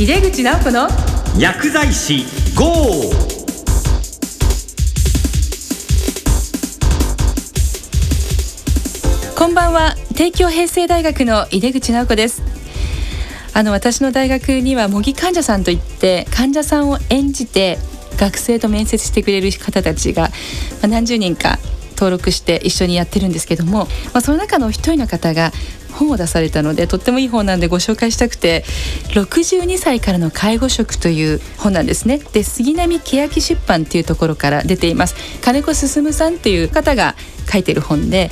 井出口直子の薬剤師 GO! こんばんは帝京平成大学の井出口直子ですあの私の大学には模擬患者さんといって患者さんを演じて学生と面接してくれる方たちが、まあ、何十人か登録して一緒にやってるんですけども、まあ、その中の一人の方が本を出されたのでとってもいい本なんでご紹介したくて62歳からの介護職という本なんですね。で杉並欅出版っていうところから出ています。金子進さんっていう方が書いてる本で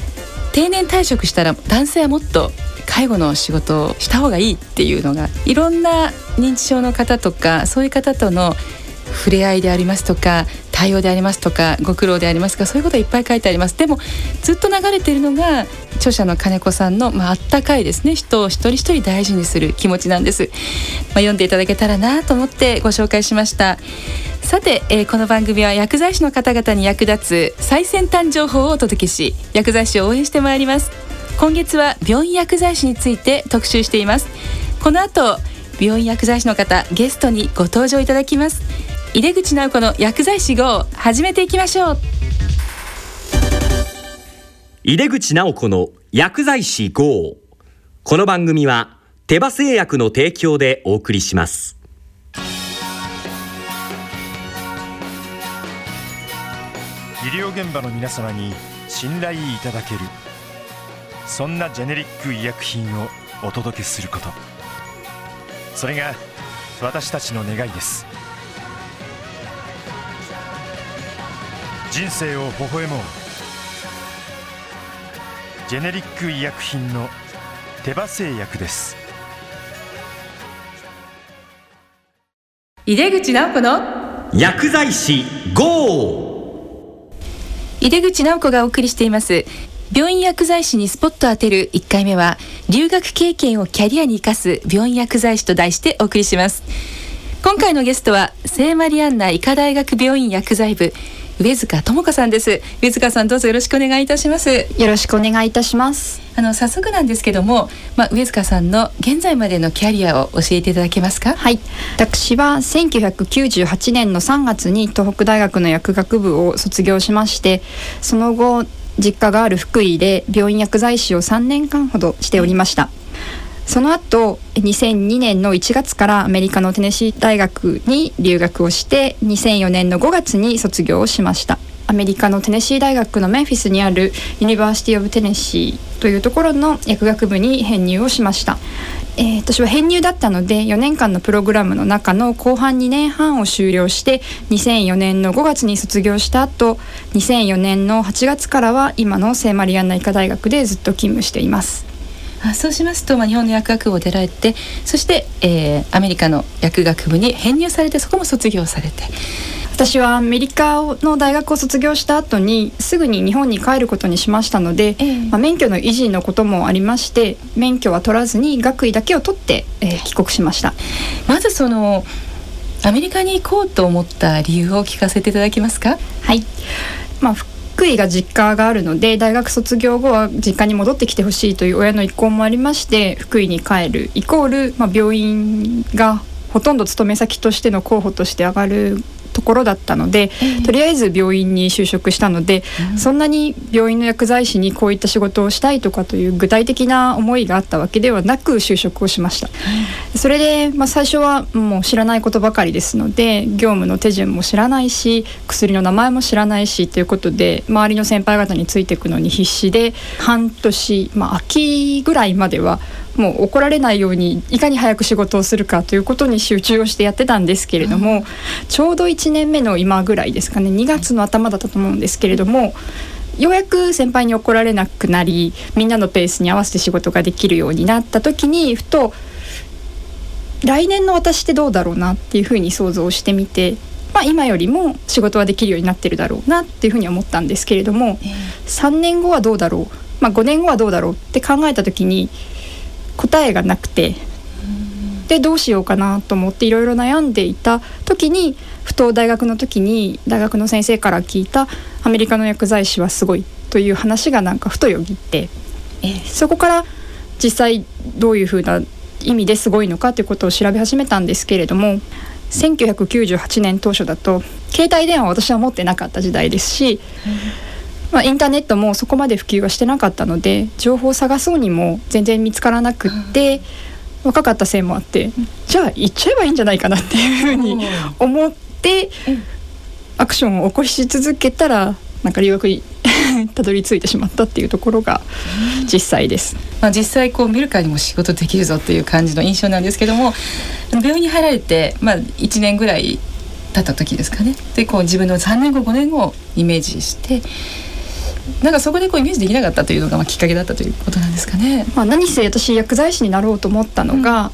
定年退職したら男性はもっと介護の仕事をした方がいいっていうのがいろんな認知症の方とかそういう方との触れ合いでありますとか対応でありますとかご苦労でありますかそういうこといっぱい書いてあります。でもずっと流れているのが著者の金子さんの、まあ、あったかいですね。人を一人一人大事にする気持ちなんです、まあ、読んでいただけたらなと思ってご紹介しました。さて、えー、この番組は薬剤師の方々に役立つ最先端情報をお届けし薬剤師を応援してまいります。今月は病院薬剤師について特集しています。この後病院薬剤師の方ゲストにご登場いただきます。井出口直子の薬剤師号。始めていきましょう。井出口直子の薬剤師 GO この番組は手羽製薬の提供でお送りします。医療現場の皆様に信頼いただける。そんなジェネリック医薬品をお届けすること。それが私たちの願いです人生を微笑もう。ジェネリック医薬品の手羽製薬です。井出口直子の薬剤師 GO! 井出口直子がお送りしています。病院薬剤師にスポット当てる1回目は留学経験をキャリアに生かす病院薬剤師と題してお送りします。今回のゲストは聖マリアンナ医科大学病院薬剤部上塚智子さんです。上塚さんどうぞよろしくお願いいたします。よろしくお願いいたします。あの早速なんですけども、まあ、上塚さんの現在までのキャリアを教えていただけますか？はい。私は1998年の3月に東北大学の薬学部を卒業しましてその後実家がある福井で病院薬剤師を3年間ほどしておりました、その後2002年の1月からアメリカのテネシー大学に留学をして2004年の5月に卒業をしました。アメリカのテネシー大学のメンフィスにある University of Tennessee というところの薬学部に編入をしました。えー、私は編入だったので4年間のプログラムの中の後半2年半を終了して2004年の5月に卒業した後2004年の8月からは今の聖マリアンナ医科大学でずっと勤務しています。あそうしますと、まあ、日本の薬学部を出られてそして、えー、アメリカの薬学部に編入されてそこも卒業されて。私はアメリカの大学を卒業した後にすぐに日本に帰ることにしましたので、えー、まあ、免許の維持のこともありまして免許は取らずに学位だけを取って、えー、帰国しました。まずそのアメリカに行こうと思った理由を聞かせていただけますか？はい。まあ福井が実家があるので大学卒業後は実家に戻ってきてほしいという親の意向もありまして福井に帰るイコール、まあ、病院がほとんど勤め先としての候補として上がるところだったので、えー、とりあえず病院に就職したので、うん、そんなに病院の薬剤師にこういった仕事をしたいとかという具体的な思いがあったわけではなく就職をしました、うん、それで、まあ、最初はもう知らないことばかりですので業務の手順も知らないし薬の名前も知らないしということで周りの先輩方についていくのに必死で半年、まあ、秋ぐらいまではもう怒られないようにいかに早く仕事をするかということに集中をしてやってたんですけれども、うん、ちょうど1年目の今ぐらいですかね2月の頭だったと思うんですけれども。ようやく先輩に怒られなくなりみんなのペースに合わせて仕事ができるようになった時にふと来年の私ってどうだろうなっていうふうに想像してみて、まあ、今よりも仕事はできるようになってるだろうなっていうふうに思ったんですけれども、3年後はどうだろう、まあ、5年後はどうだろうって考えた時に答えがなくてでどうしようかなと思っていろいろ悩んでいた時にふと大学の時に大学の先生から聞いたアメリカの薬剤師はすごいという話がなんかふとよぎって、えそこから実際どういうふうな意味ですごいのかということを調べ始めたんですけれども1998年当初だと携帯電話を私は持ってなかった時代ですし、まあ、インターネットもそこまで普及はしてなかったので情報を探そうにも全然見つからなくって、若かったせいもあってじゃあ行っちゃえばいいんじゃないかなっていうふうに思ってアクションを起こし続けたらなんか留学にたどり着いてしまったっていうところが実際です。まあ、実際こう見るからにも仕事できるぞっていう感じの印象なんですけども病院に入られて、まあ、1年ぐらい経った時ですかね。でこう自分の3年後5年後をイメージしてなんかそこでこうイメージできなかったというのがまあきっかけだったということなんですかね。まあ、何せ私薬剤師になろうと思ったのが、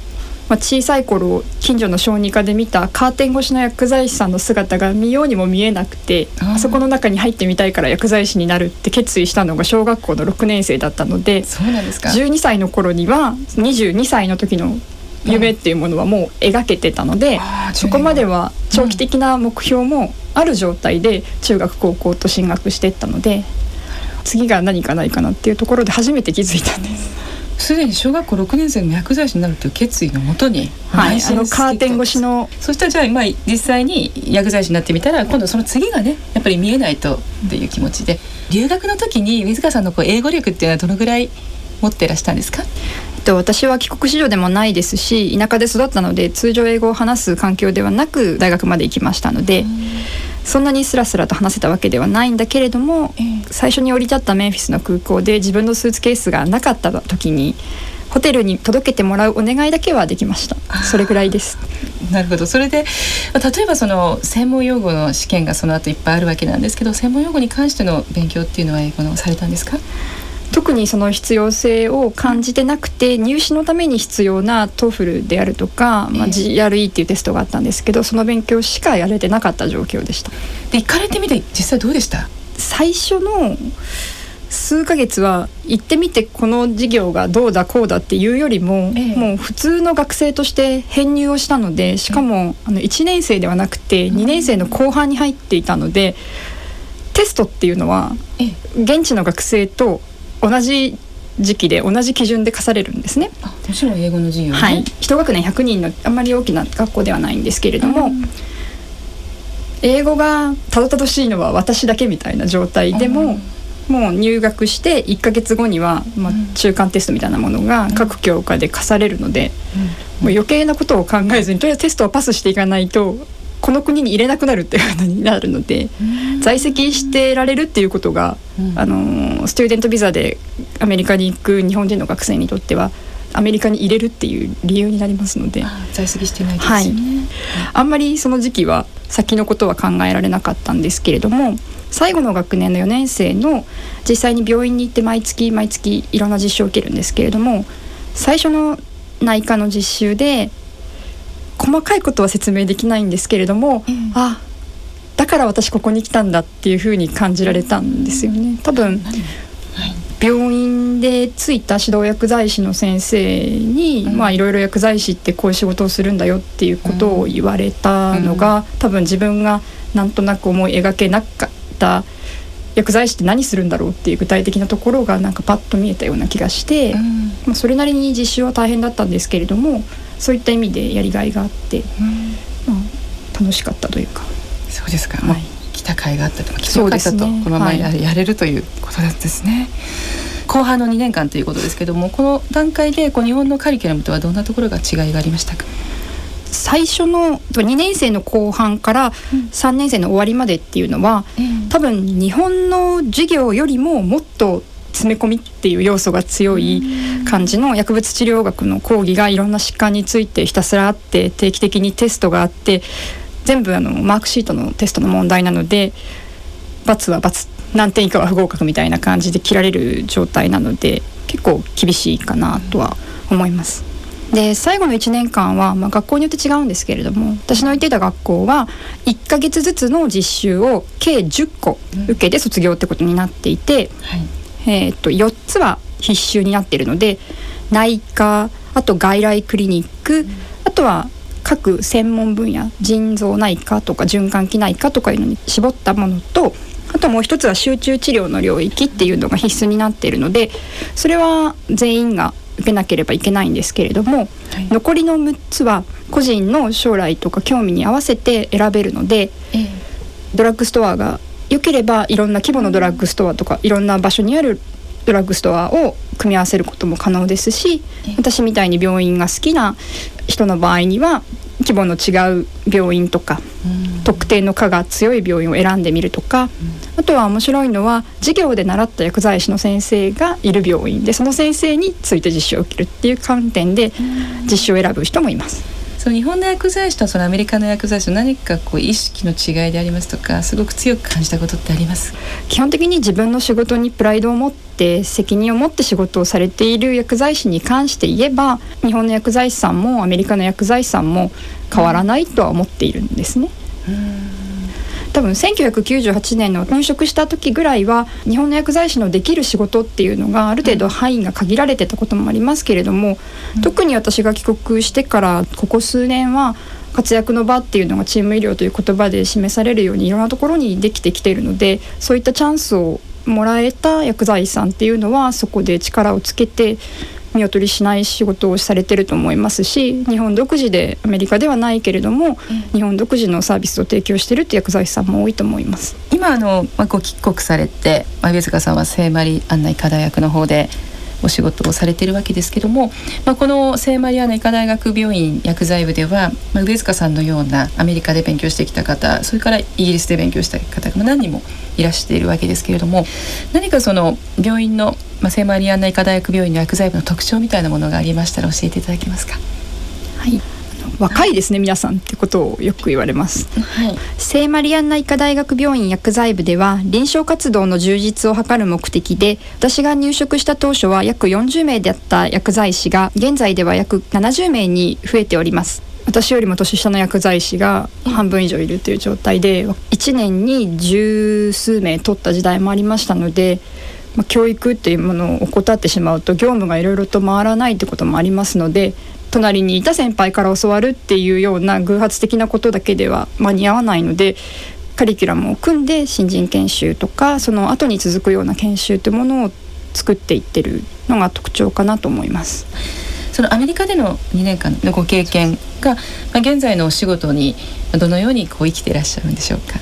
まあ、小さい頃近所の小児科で見たカーテン越しの薬剤師さんの姿が見ようにも見えなくてあそこの中に入ってみたいから薬剤師になるって決意したのが小学校の6年生だったのでそうなんですか。12歳の頃には22歳の時の夢っていうものはもう描けてたので、そこまでは長期的な目標もある状態で中学高校と進学していったので次が何かないかなっていうところで初めて気づいたんです。すでに小学校6年生の薬剤師になるという決意のもとにはい、あのカーテン越しのそしたらじゃあまあ実際に薬剤師になってみたら今度その次がねやっぱり見えないとっていう気持ちで留学の時に水川さんのこう英語力っていうのはどのぐらい持ってらしたんですか？えっと私は帰国子女でもないですし田舎で育ったので通常英語を話す環境ではなく大学まで行きましたのでそんなにスラスラと話せたわけではないんだけれどもええ。最初に降り立ったメンフィスの空港で自分のスーツケースがなかった時にホテルに届けてもらうお願いだけはできました。それぐらいです。なるほど。それでまあ例えばその専門用語の試験がその後いっぱいあるわけなんですけど専門用語に関しての勉強っていうのは英語のされたんですか？特にその必要性を感じてなくて入試のために必要な TOEFL であるとか、まあ、ええ GRE っていうテストがあったんですけどその勉強しかやれてなかった状況でした。で行かれてみて実際どうでした？最初の数ヶ月は行ってみてこの授業がどうだこうだっていうよりも、ええ。もう普通の学生として編入をしたのでしかもあの1年生ではなくて2年生の後半に入っていたのでテストっていうのはええ。現地の学生と同じ時期で同じ基準で課されるんですね。あもちろん英語の授業ね、はい、一学年100人のあんまり大きな学校ではないんですけれども、うん英語がたどたどしいのは私だけみたいな状態でも、もう入学して1ヶ月後には、まあうん、中間テストみたいなものが各教科で課されるので、もう余計なことを考えずにとりあえずテストをパスしていかないとこの国に入れなくなるっていうことになるので、在籍してられるっていうことが、うん。あのスチューデントビザでアメリカに行く日本人の学生にとってはアメリカに入れるっていう理由になりますので。あ在籍してないですよね、あんまりその時期は先のことは考えられなかったんですけれども最後の学年の4年生の実際に病院に行って毎月毎月いろんな実習を受けるんですけれども最初の内科の実習で細かいことは説明できないんですけれども、うんあだから私ここに来たんだっていうふうに感じられたんですよね。多分はい。病院でついた指導薬剤師の先生に、うん。まあいろいろ薬剤師ってこういう仕事をするんだよっていうことを言われたのが、多分自分がなんとなく思い描けなかった薬剤師って何するんだろうっていう具体的なところがなんかパッと見えたような気がして、うん。まあ、それなりに実習は大変だったんですけれどもそういった意味でやりがいがあって、まあ、楽しかったというか。そうですか、はい。来た甲斐があったとか来てよかったと、ね。このままや,、れるということなんですね。後半の2年間ということですけどもこの段階でこう日本のカリキュラムとはどんなところが違いがありましたか？最初の2年生の後半から3年生の終わりまでっていうのは、多分日本の授業よりももっと詰め込みっていう要素が強い感じの薬物治療学の講義がいろんな疾患についてひたすらあって定期的にテストがあって全部あのマークシートのテストの問題なので×は×何点以下は不合格みたいな感じで切られる状態なので結構厳しいかなとは思います。で最後の1年間は、まあ、学校によって違うんですけれども私の行っていた学校は1ヶ月ずつの実習を計10個受けて卒業ってことになっていて、はい。えー、と4つは必修になっているので内科あと外来クリニック、あとは各専門分野腎臓内科とか循環器内科とかいうのに絞ったものとあともう一つは集中治療の領域っていうのが必須になっているのでそれは全員が受けなければいけないんですけれども、はい。残りの6つは個人の将来とか興味に合わせて選べるのでええ。ドラッグストアが良ければいろんな規模のドラッグストアとかいろんな場所にあるドラッグストアを組み合わせることも可能ですしええ。私みたいに病院が好きな人の場合には規模の違う病院とかうん。特定の科が強い病院を選んでみるとか、あとは面白いのは授業で習った薬剤師の先生がいる病院でその先生について実習を受けるっていう観点で実習を選ぶ人もいます。その日本の薬剤師とそのアメリカの薬剤師の何かこう意識の違いでありますとかすごく強く感じたことってあります？基本的に自分の仕事にプライドを持って責任を持って仕事をされている薬剤師に関して言えば日本の薬剤師さんもアメリカの薬剤師さんも変わらないとは思っているんですね。多分1998年の入職した時ぐらいは日本の薬剤師のできる仕事っていうのがある程度範囲が限られてたこともありますけれども、特に私が帰国してからここ数年は活躍の場っていうのがチーム医療という言葉で示されるようにいろんなところにできてきているのでそういったチャンスをもらえた薬剤師さんっていうのはそこで力をつけて見劣りしない仕事をされてると思いますし日本独自でアメリカではないけれども日本独自のサービスを提供してるって薬剤師さんも多いと思います。今あの、まあ、ご帰国されて、まあ、上塚さんは聖マリアンナ医科大学の方でお仕事をされてるわけですけども、まあ、この聖マリアンナ医科大学病院薬剤部では、まあ、上塚さんのようなアメリカで勉強してきた方それからイギリスで勉強した方が何人もいらしているわけですけれども何かその病院の、まあ、聖マリアンナ医科大学病院の薬剤部の特徴みたいなものがありましたら教えていただけますか？はい若いですね皆さんってことをよく言われます。はい聖マリアンナ医科大学病院薬剤部では臨床活動の充実を図る目的で私が入職した当初は約40名であった薬剤師が現在では約70名に増えております私よりも年下の薬剤師が半分以上いるという状態で1年に十数名取った時代もありましたので、まあ、教育っていうものを怠ってしまうと業務がいろいろと回らないってこともありますので隣にいた先輩から教わるっていうような偶発的なことだけでは間に合わないのでカリキュラムを組んで新人研修とかその後に続くような研修というものを作っていってるのが特徴かなと思います。そのアメリカでの2年間のご経験が、まあ、現在のお仕事にどのようにこう生きていらっしゃるんでしょうか？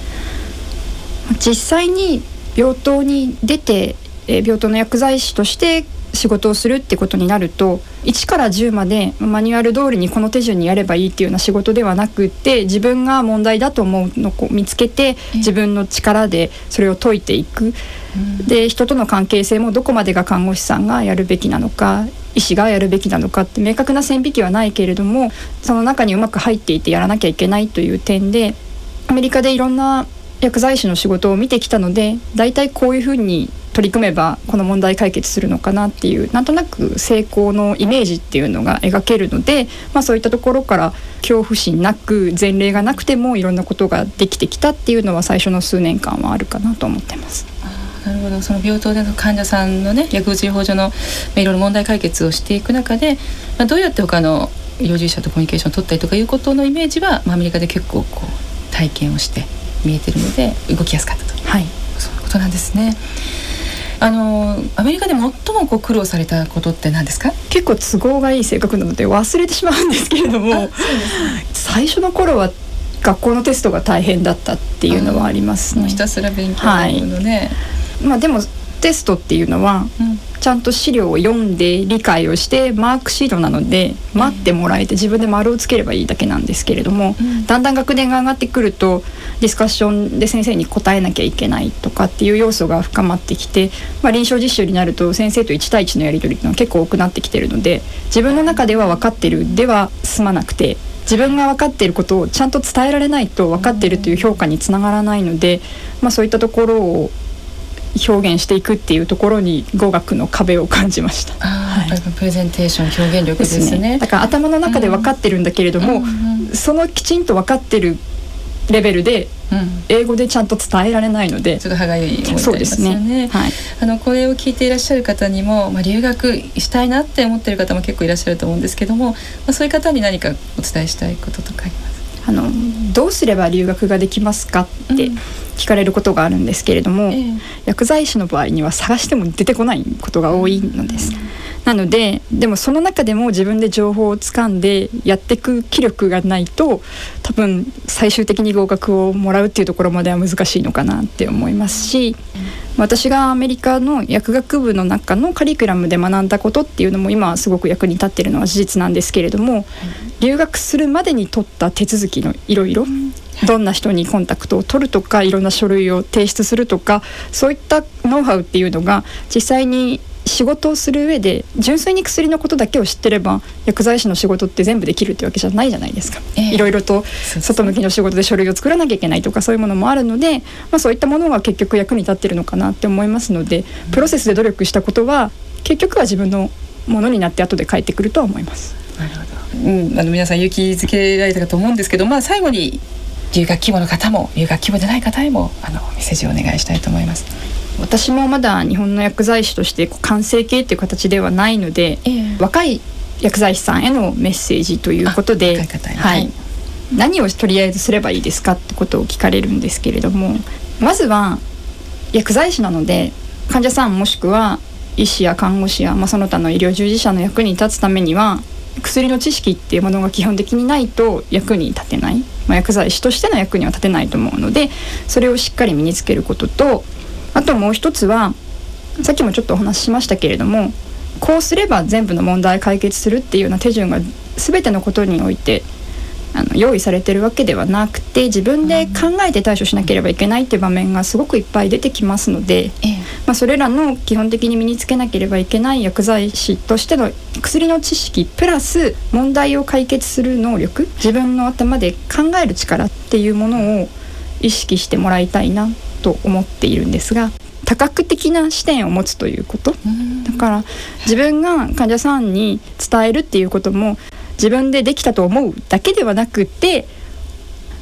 実際に病棟に出てえー病棟の薬剤師として仕事をするってことになると1から10までマニュアル通りにこの手順にやればいいっていうような仕事ではなくって自分が問題だと思うのを見つけて自分の力でそれを解いていく。で人との関係性もどこまでが看護師さんがやるべきなのか医師がやるべきなのかって明確な線引きはないけれどもその中にうまく入っていてやらなきゃいけないという点でアメリカでいろんな薬剤師の仕事を見てきたので大体こういうふうに取り組めばこの問題解決するのかなっていうなんとなく成功のイメージっていうのが描けるので、まあ、そういったところから恐怖心なく前例がなくてもいろんなことができてきたっていうのは最初の数年間はあるかなと思ってます。なるほどその病棟での患者さんのね薬物療法上のまいろいろ問題解決をしていく中で、まあ、どうやって他の医療従事者とコミュニケーションを取ったりとかいうことのイメージは、まあ、アメリカで結構こう体験をして見えてるので動きやすかったと。はい。そういうことなんですね。あのアメリカで最もこう苦労されたことって何ですか？結構都合がいい性格なので忘れてしまうんですけれども最初の頃は学校のテストが大変だったっていうのはありますね。ひ。たすら勉強のね、まあ、でもテストっていうのはうんちゃんと資料を読んで理解をしてマークシートなので待ってもらえて自分で丸をつければいいだけなんですけれども、うん。だんだん学年が上がってくるとディスカッションで先生に答えなきゃいけないとかっていう要素が深まってきて、まあ、臨床実習になると先生と1対1のやり取りっていうのは結構多くなってきてるので自分の中では分かってるでは済まなくて自分が分かっていることをちゃんと伝えられないと分かっているという評価につながらないので、まあ、そういったところを表現していくっていうところに語学の壁を感じました。あーやっぱりプレゼンテーション表現力でですすね。ねだから頭の中で分かってるんだけれども、うんうんそのきちんと分かってるレベルでうん英語でちゃんと伝えられないのでちょっと歯がゆい思いになりそうですますよね。ね。はい、あのこれを聞いていらっしゃる方にも、まあ、留学したいなって思ってる方も結構いらっしゃると思うんですけども、まあ、そういう方に何かお伝えしたいこととかありますあのどうすれば留学ができますかって、うん聞かれることがあるんですけれども、ええ。薬剤師の場合には探しても出てこないことが多いのです。なのででもその中でも自分で情報をつかんでやっていく気力がないと多分最終的に合格をもらうっていうところまでは難しいのかなって思いますし私がアメリカの薬学部の中のカリキュラムで学んだことっていうのも今はすごく役に立っているのは事実なんですけれども留学するまでに取った手続きのいろいろどんな人にコンタクトを取るとかいろんな書類を提出するとかそういったノウハウっていうのが実際に仕事をする上で純粋に薬のことだけを知ってれば薬剤師の仕事って全部できるってわけじゃないじゃないですか。ええ。いろいろと外向きの仕事で書類を作らなきゃいけないとかそういうものもあるので、まあ、そういったものが結局役に立ってるのかなって思いますのでプロセスで努力したことは結局は自分のものになって後で返ってくるとは思います。なるほど、うん、あの皆さん勇気づけられたかと思うんですけど、まあ、最後に留学規模の方も留学規模でない方へもあのメッセージをお願いしたいと思います。私もまだ日本の薬剤師として完成形っていう形ではないので、ええ。若い薬剤師さんへのメッセージということで、あ若い方へはいはい。何をとりあえずすればいいですかってことを聞かれるんですけれどもまずは薬剤師なので患者さんもしくは医師や看護師や、まあ、その他の医療従事者の役に立つためには薬の知識っていうものが基本的にないと役に立てない、まあ、薬剤師としての役には立てないと思うのでそれをしっかり身につけることとあともう一つはさっきもちょっとお話ししましたけれどもこうすれば全部の問題解決するっていうような手順が全てのことにおいてあの用意されてるわけではなくて自分で考えて対処しなければいけないっていう場面がすごくいっぱい出てきますので、ええ。まあ、それらの基本的に身につけなければいけない薬剤師としての薬の知識プラス問題を解決する能力自分の頭で考える力っていうものを意識してもらいたいなと思っているんですが多角的な視点を持つということ。うん。だから自分が患者さんに伝えるっていうことも自分でできたと思うだけではなくて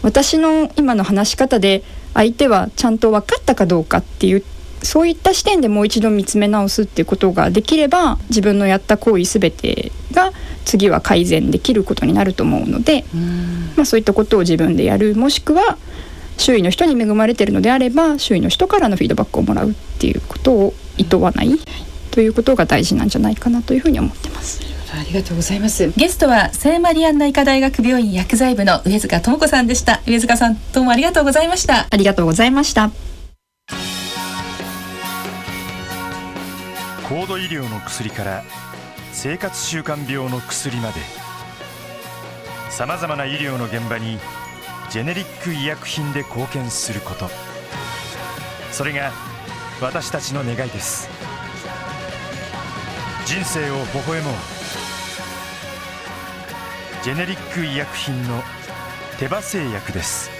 私の今の話し方で相手はちゃんと分かったかどうかっていうそういった視点でもう一度見つめ直すっていうことができれば自分のやった行為全てが次は改善できることになると思うので、うんまあ、そういったことを自分でやるもしくは周囲の人に恵まれているのであれば周囲の人からのフィードバックをもらうっていうことを厭わないということが大事なんじゃないかなというふうに思ってます。ありがとうございます。ゲストは聖マリアンナ医科大学病院薬剤部の上塚智子さんでした。上塚さんどうもありがとうございました。ありがとうございました。高度医療の薬から生活習慣病の薬まで。さまざまな医療の現場にジェネリック医薬品で貢献すること。それが私たちの願いです。人生を微笑もうジェネリック医薬品の手羽製薬です。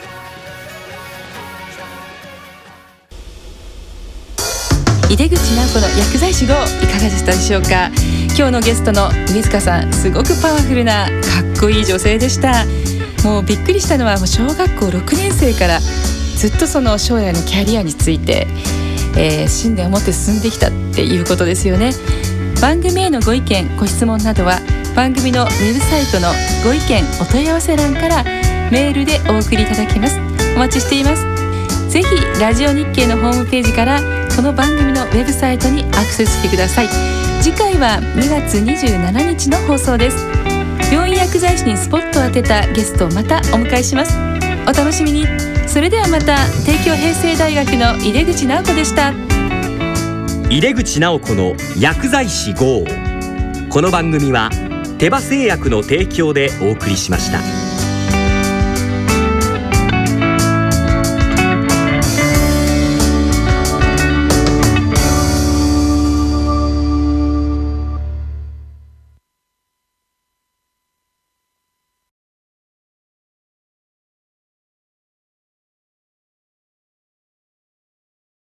井出口直子の薬剤師号いかがでしたでしょうか？今日のゲストの上塚さんすごくパワフルなかっこいい女性でした。もうびっくりしたのはもう小学校6年生からずっとその将来のキャリアについて、えー信念を持って進んできたっていうことですよね。番組へのご意見ご質問などは番組のウェブサイトのご意見お問い合わせ欄からメールでお送りいただけます。お待ちしています。ぜひラジオ日経のホームページからこの番組のウェブサイトにアクセスしてください。次回は2月27日の放送です。病院薬剤師にスポットを当てたゲストをまたお迎えします。お楽しみに。それではまた帝京平成大学の井出口直子でした。井出口直子の薬剤師号。この番組は手羽製薬の提供でお送りしました。